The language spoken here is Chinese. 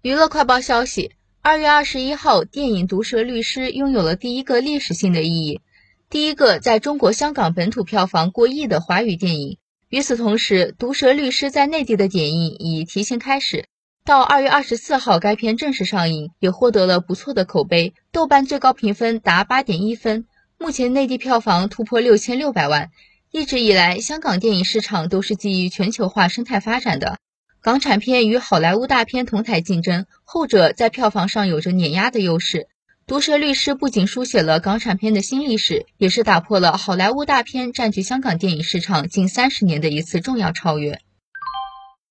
娱乐快报消息：二月二十一号，电影《毒舌律师》拥有了第一个历史性的意义，第一个在中国香港本土票房过亿的华语电影。与此同时，《毒舌律师》在内地的点映已提前开始，到二月二十四号，该片正式上映，也获得了不错的口碑，豆瓣最高评分达八点一分。目前内地票房突破六千六百万。一直以来，香港电影市场都是基于全球化生态发展的。港产片与好莱坞大片同台竞争，后者在票房上有着碾压的优势。《毒舌律师》不仅书写了港产片的新历史，也是打破了好莱坞大片占据香港电影市场近三十年的一次重要超越。